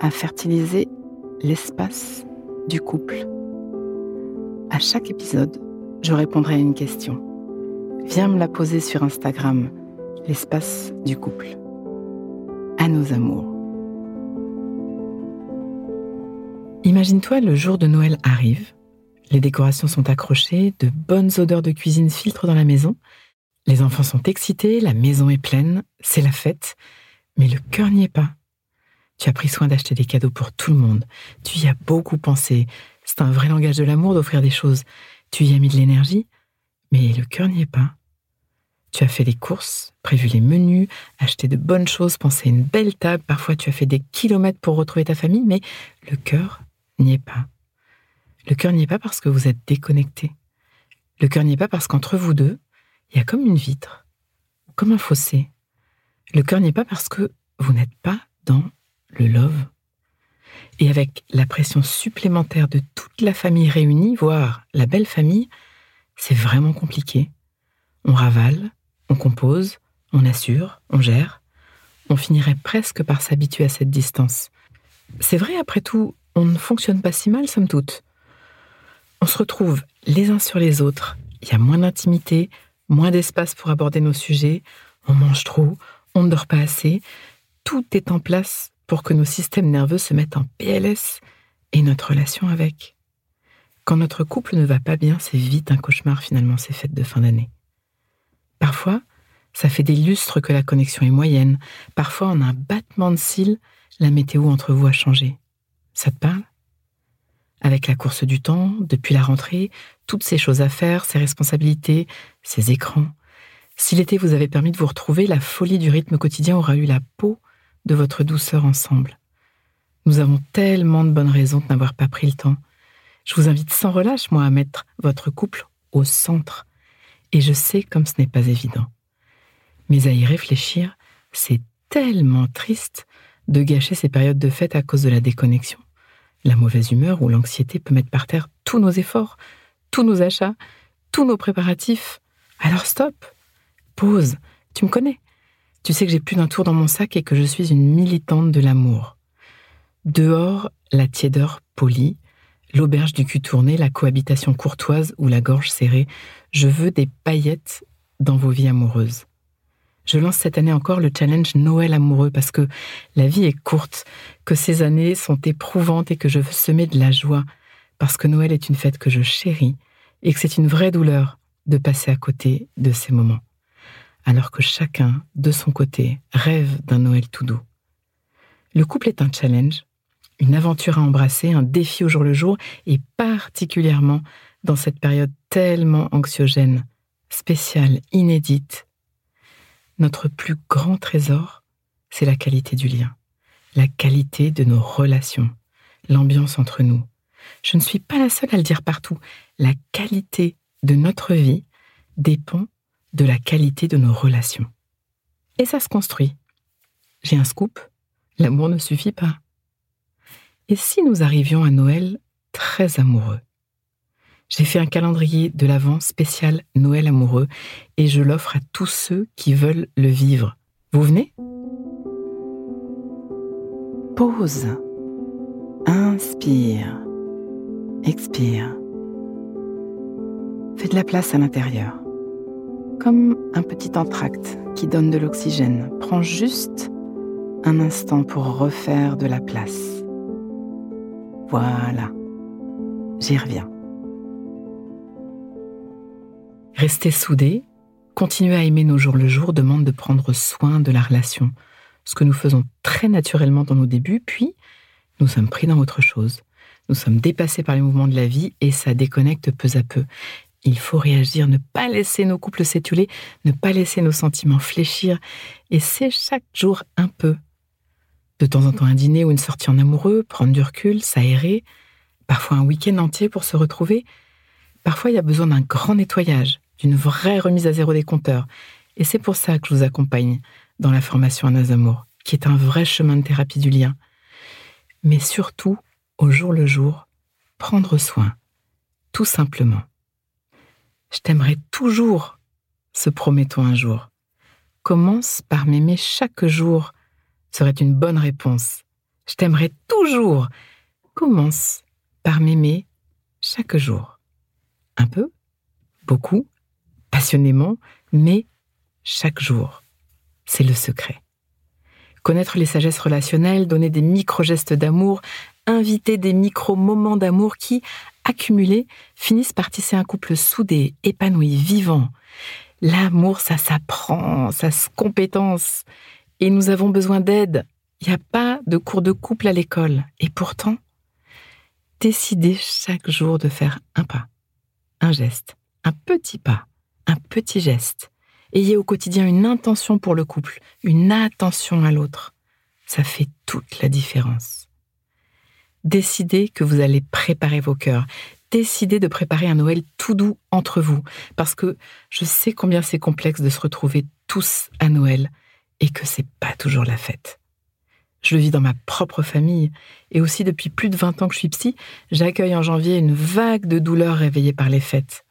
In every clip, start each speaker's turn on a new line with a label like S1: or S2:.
S1: à fertiliser l'espace du couple. À chaque épisode, je répondrai à une question. Viens me la poser sur Instagram, l'espace du couple. À nos amours. Imagine-toi le jour de Noël arrive, les décorations sont accrochées, de bonnes odeurs de cuisine filtrent dans la maison, les enfants sont excités, la maison est pleine, c'est la fête, mais le cœur n'y est pas. Tu as pris soin d'acheter des cadeaux pour tout le monde, tu y as beaucoup pensé, c'est un vrai langage de l'amour d'offrir des choses, tu y as mis de l'énergie, mais le cœur n'y est pas. Tu as fait les courses, prévu les menus, acheté de bonnes choses, pensé à une belle table, parfois tu as fait des kilomètres pour retrouver ta famille, mais le cœur n'y est pas. Le cœur n'y est pas parce que vous êtes déconnecté. Le cœur n'y est pas parce qu'entre vous deux, il y a comme une vitre, comme un fossé. Le cœur n'est pas parce que vous n'êtes pas dans le love. Et avec la pression supplémentaire de toute la famille réunie, voire la belle famille, c'est vraiment compliqué. On ravale, on compose, on assure, on gère. On finirait presque par s'habituer à cette distance. C'est vrai, après tout, on ne fonctionne pas si mal, somme toute. On se retrouve les uns sur les autres, il y a moins d'intimité, moins d'espace pour aborder nos sujets, on mange trop, on ne dort pas assez, tout est en place pour que nos systèmes nerveux se mettent en PLS et notre relation avec. Quand notre couple ne va pas bien, c'est vite un cauchemar finalement ces fêtes de fin d'année. Parfois, ça fait des lustres que la connexion est moyenne. Parfois, en un battement de cils, la météo entre vous a changé. Ça te parle? Avec la course du temps, depuis la rentrée, toutes ces choses à faire, ces responsabilités, ces écrans. Si l'été vous avait permis de vous retrouver, la folie du rythme quotidien aura eu la peau de votre douceur ensemble. Nous avons tellement de bonnes raisons de n'avoir pas pris le temps. Je vous invite sans relâche, moi, à mettre votre couple au centre. Et je sais comme ce n'est pas évident. Mais à y réfléchir, c'est tellement triste de gâcher ces périodes de fête à cause de la déconnexion. La mauvaise humeur ou l'anxiété peut mettre par terre tous nos efforts, tous nos achats, tous nos préparatifs. Alors stop, pause, tu me connais. Tu sais que j'ai plus d'un tour dans mon sac et que je suis une militante de l'amour. Dehors, la tiédeur polie, l'auberge du cul tourné, la cohabitation courtoise ou la gorge serrée. Je veux des paillettes dans vos vies amoureuses. Je lance cette année encore le challenge Noël amoureux parce que la vie est courte, que ces années sont éprouvantes et que je veux semer de la joie, parce que Noël est une fête que je chéris et que c'est une vraie douleur de passer à côté de ces moments, alors que chacun, de son côté, rêve d'un Noël tout doux. Le couple est un challenge, une aventure à embrasser, un défi au jour le jour, et particulièrement dans cette période tellement anxiogène, spéciale, inédite. Notre plus grand trésor, c'est la qualité du lien, la qualité de nos relations, l'ambiance entre nous. Je ne suis pas la seule à le dire partout. La qualité de notre vie dépend de la qualité de nos relations. Et ça se construit. J'ai un scoop, l'amour ne suffit pas. Et si nous arrivions à Noël très amoureux? J'ai fait un calendrier de l'Avent spécial Noël amoureux et je l'offre à tous ceux qui veulent le vivre. Vous venez? Pause. Inspire. Expire. Fais de la place à l'intérieur. Comme un petit entracte qui donne de l'oxygène. Prends juste un instant pour refaire de la place. Voilà. J'y reviens. Rester soudés, continuer à aimer nos jours le jour demande de prendre soin de la relation, ce que nous faisons très naturellement dans nos débuts, puis nous sommes pris dans autre chose. Nous sommes dépassés par les mouvements de la vie et ça déconnecte peu à peu. Il faut réagir, ne pas laisser nos couples s'étioler, ne pas laisser nos sentiments fléchir. Et c'est chaque jour un peu. De temps en temps un dîner ou une sortie en amoureux, prendre du recul, s'aérer, parfois un week-end entier pour se retrouver. Parfois il y a besoin d'un grand nettoyage, d'une vraie remise à zéro des compteurs. Et c'est pour ça que je vous accompagne dans la formation à nos amours, qui est un vrai chemin de thérapie du lien. Mais surtout, au jour le jour, prendre soin, tout simplement. Je t'aimerai toujours, se promettons un jour. Commence par m'aimer chaque jour, serait une bonne réponse. Je t'aimerai toujours. Commence par m'aimer chaque jour. Un peu, beaucoup, passionnément, mais chaque jour. C'est le secret. Connaître les sagesses relationnelles, donner des micro-gestes d'amour, inviter des micro-moments d'amour qui, accumulés, finissent par tisser un couple soudé, épanoui, vivant. L'amour, ça s'apprend, ça se compétence. Et nous avons besoin d'aide. Il n'y a pas de cours de couple à l'école. Et pourtant, décidez chaque jour de faire un pas, un geste, un petit pas, un petit geste. Ayez au quotidien une intention pour le couple, une attention à l'autre. Ça fait toute la différence. Décidez que vous allez préparer vos cœurs. Décidez de préparer un Noël tout doux entre vous, parce que je sais combien c'est complexe de se retrouver tous à Noël et que c'est pas toujours la fête. Je le vis dans ma propre famille et aussi depuis plus de 20 ans que je suis psy, j'accueille en janvier une vague de douleurs réveillées par les fêtes,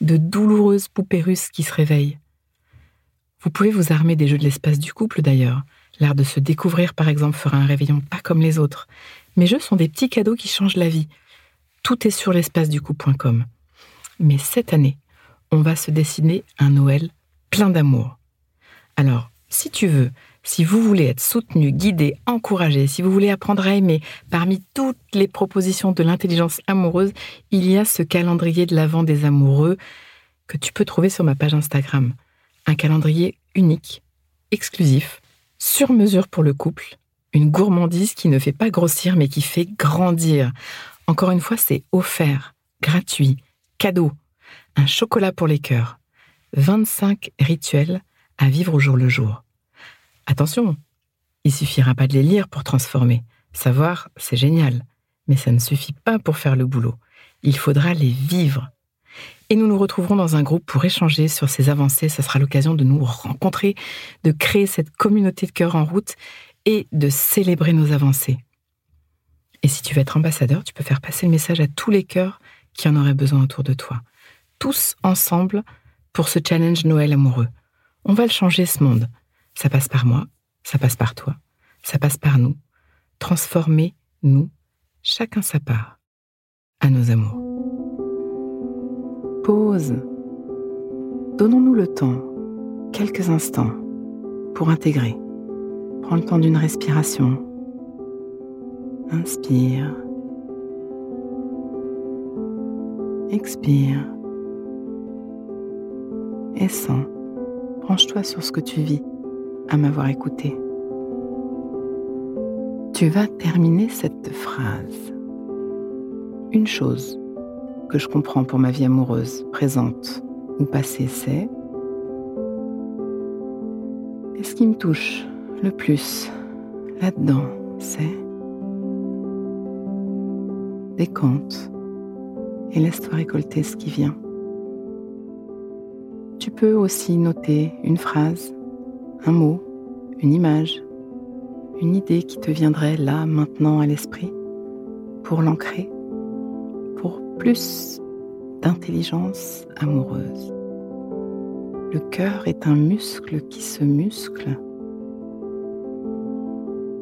S1: de douloureuses poupées russes qui se réveillent. Vous pouvez vous armer des jeux de l'espace du couple d'ailleurs. L'art de se découvrir, par exemple, fera un réveillon pas comme les autres. Mes jeux sont des petits cadeaux qui changent la vie. Tout est sur l'espace du coup.com. Mais cette année, on va se dessiner un Noël plein d'amour. Alors, si tu veux, si vous voulez être soutenu, guidé, encouragé, si vous voulez apprendre à aimer, parmi toutes les propositions de l'intelligence amoureuse, il y a ce calendrier de l'Avent des amoureux que tu peux trouver sur ma page Instagram. Un calendrier unique, exclusif, sur mesure pour le couple, gourmandise qui ne fait pas grossir mais qui fait grandir. Encore une fois, c'est offert, gratuit, cadeau, un chocolat pour les cœurs, 25 rituels à vivre au jour le jour. Attention, il suffira pas de les lire pour transformer. Savoir, c'est génial, mais ça ne suffit pas pour faire le boulot. Il faudra les vivre. Et nous nous retrouverons dans un groupe pour échanger sur ces avancées. Ça sera l'occasion de nous rencontrer, de créer cette communauté de cœur en route et de célébrer nos avancées. Et si tu veux être ambassadeur, tu peux faire passer le message à tous les cœurs qui en auraient besoin autour de toi. Tous ensemble pour ce challenge Noël amoureux. On va le changer ce monde. Ça passe par moi, ça passe par toi, ça passe par nous. Transformer, nous, chacun sa part, à nos amours. Pause. Donnons-nous le temps, quelques instants, pour intégrer Prends le temps d'une respiration. Inspire. Expire. Et sens. Branche-toi sur ce que tu vis à m'avoir écouté. Tu vas terminer cette phrase. Une chose que je comprends pour ma vie amoureuse, présente ou passée, c'est et ce qui me touche? Le plus là-dedans, c'est décompte et laisse-toi récolter ce qui vient. Tu peux aussi noter une phrase, un mot, une image, une idée qui te viendrait là, maintenant à l'esprit, pour l'ancrer, pour plus d'intelligence amoureuse. Le cœur est un muscle qui se muscle